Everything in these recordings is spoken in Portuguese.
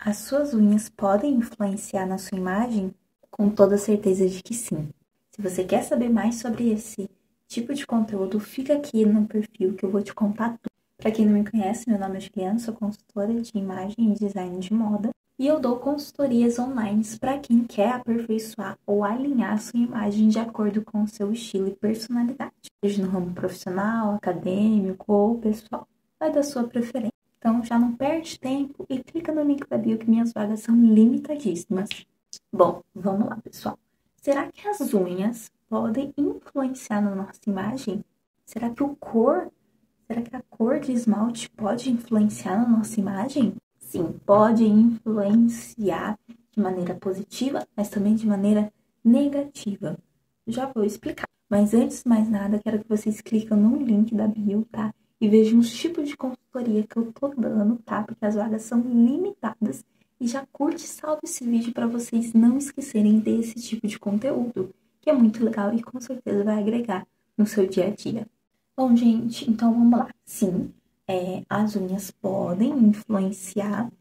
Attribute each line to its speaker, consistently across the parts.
Speaker 1: As suas unhas podem influenciar na sua imagem? Com toda certeza de que sim. Se você quer saber mais sobre esse tipo de conteúdo, fica aqui no perfil que eu vou te contar tudo. Para quem não me conhece, meu nome é Juliana, sou consultora de imagem e design de moda e eu dou consultorias online para quem quer aperfeiçoar ou alinhar sua imagem de acordo com o seu estilo e personalidade, seja no ramo profissional, acadêmico ou pessoal, vai da sua preferência. Então já não perde tempo e clica no link da bio que minhas vagas são limitadíssimas. Bom, vamos lá, pessoal. Será que as unhas podem influenciar na nossa imagem? Será que o cor, será que a cor de esmalte pode influenciar na nossa imagem? Sim, pode influenciar de maneira positiva, mas também de maneira negativa. Já vou explicar. Mas antes de mais nada, quero que vocês cliquem no link da bio, tá? E vejam os tipos de consultoria que eu tô dando, tá? Porque as vagas são limitadas. E já curte e salve esse vídeo para vocês não esquecerem desse tipo de conteúdo, que é muito legal e com certeza vai agregar no seu dia a dia. Bom, gente, então vamos lá. Sim, é, as unhas podem influenciar.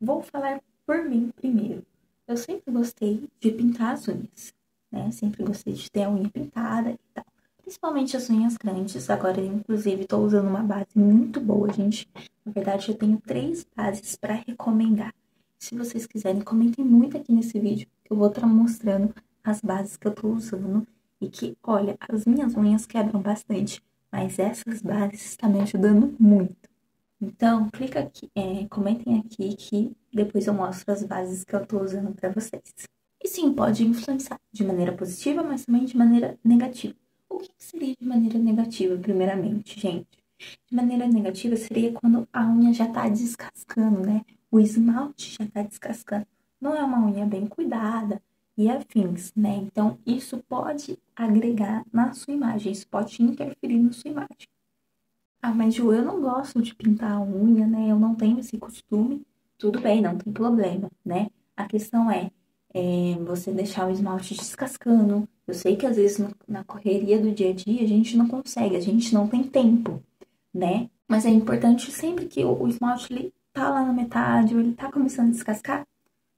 Speaker 1: Vou falar por mim primeiro. Eu sempre gostei de pintar as unhas, né? Sempre gostei de ter a unha pintada e tal. Principalmente as unhas grandes. Agora, inclusive, estou usando uma base muito boa, gente. Na verdade, eu tenho três bases para recomendar. Se vocês quiserem, comentem muito aqui nesse vídeo, que eu vou estar mostrando as bases que eu estou usando. E que, olha, as minhas unhas quebram bastante mas essas bases estão me ajudando muito. Então, clica aqui, é, comentem aqui que depois eu mostro as bases que eu estou usando para vocês. E sim, pode influenciar de maneira positiva, mas também de maneira negativa. O que seria de maneira negativa, primeiramente, gente? De maneira negativa seria quando a unha já está descascando, né? O esmalte já está descascando. Não é uma unha bem cuidada, e afins, né? Então, isso pode agregar na sua imagem, isso pode interferir na sua imagem. Ah, mas Ju, eu não gosto de pintar a unha, né? Eu não tenho esse costume. Tudo bem, não tem problema, né? A questão é, é você deixar o esmalte descascando. Eu sei que às vezes no, na correria do dia a dia a gente não consegue, a gente não tem tempo, né? Mas é importante sempre que o, o esmalte ele tá lá na metade, ou ele tá começando a descascar,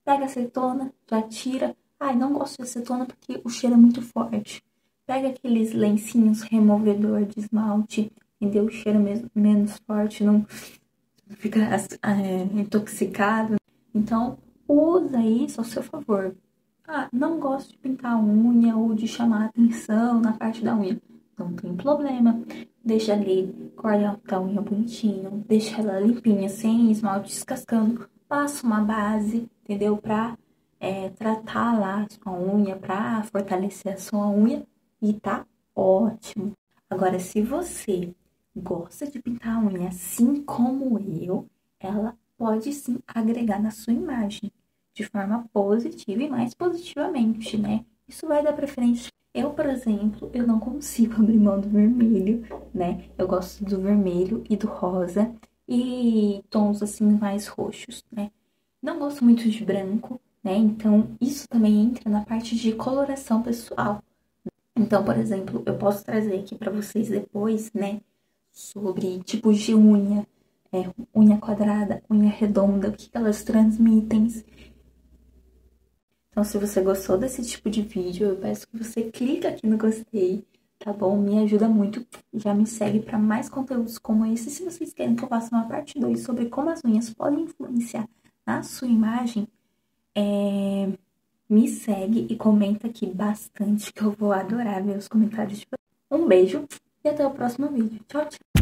Speaker 1: pega a acetona, já tira, Ai, não gosto de acetona porque o cheiro é muito forte. Pega aqueles lencinhos removedor de esmalte, entendeu? O cheiro mesmo, menos forte, não fica é, intoxicado. Então, usa isso ao seu favor. Ah, não gosto de pintar a unha ou de chamar atenção na parte da unha. Não tem problema. Deixa ali, corta a unha bonitinho, deixa ela limpinha, sem esmalte descascando. Passa uma base, entendeu? Pra é, tratar lá a sua unha para fortalecer a sua unha e tá ótimo. Agora, se você gosta de pintar a unha assim como eu, ela pode sim agregar na sua imagem de forma positiva e mais positivamente, né? Isso vai dar preferência. Eu, por exemplo, eu não consigo abrir mão do vermelho, né? Eu gosto do vermelho e do rosa e tons assim mais roxos, né? Não gosto muito de branco, né? Então, isso também entra na parte de coloração pessoal. Então, por exemplo, eu posso trazer aqui para vocês depois, né, sobre tipos de unha, é, unha quadrada, unha redonda, o que elas transmitem. Então, se você gostou desse tipo de vídeo, eu peço que você clique aqui no gostei, tá bom? Me ajuda muito. Já me segue para mais conteúdos como esse. Se vocês querem que eu faça uma parte 2 sobre como as unhas podem influenciar na sua imagem, é, me segue e comenta aqui bastante, que eu vou adorar ver os comentários de vocês. Um beijo e até o próximo vídeo. Tchau, tchau!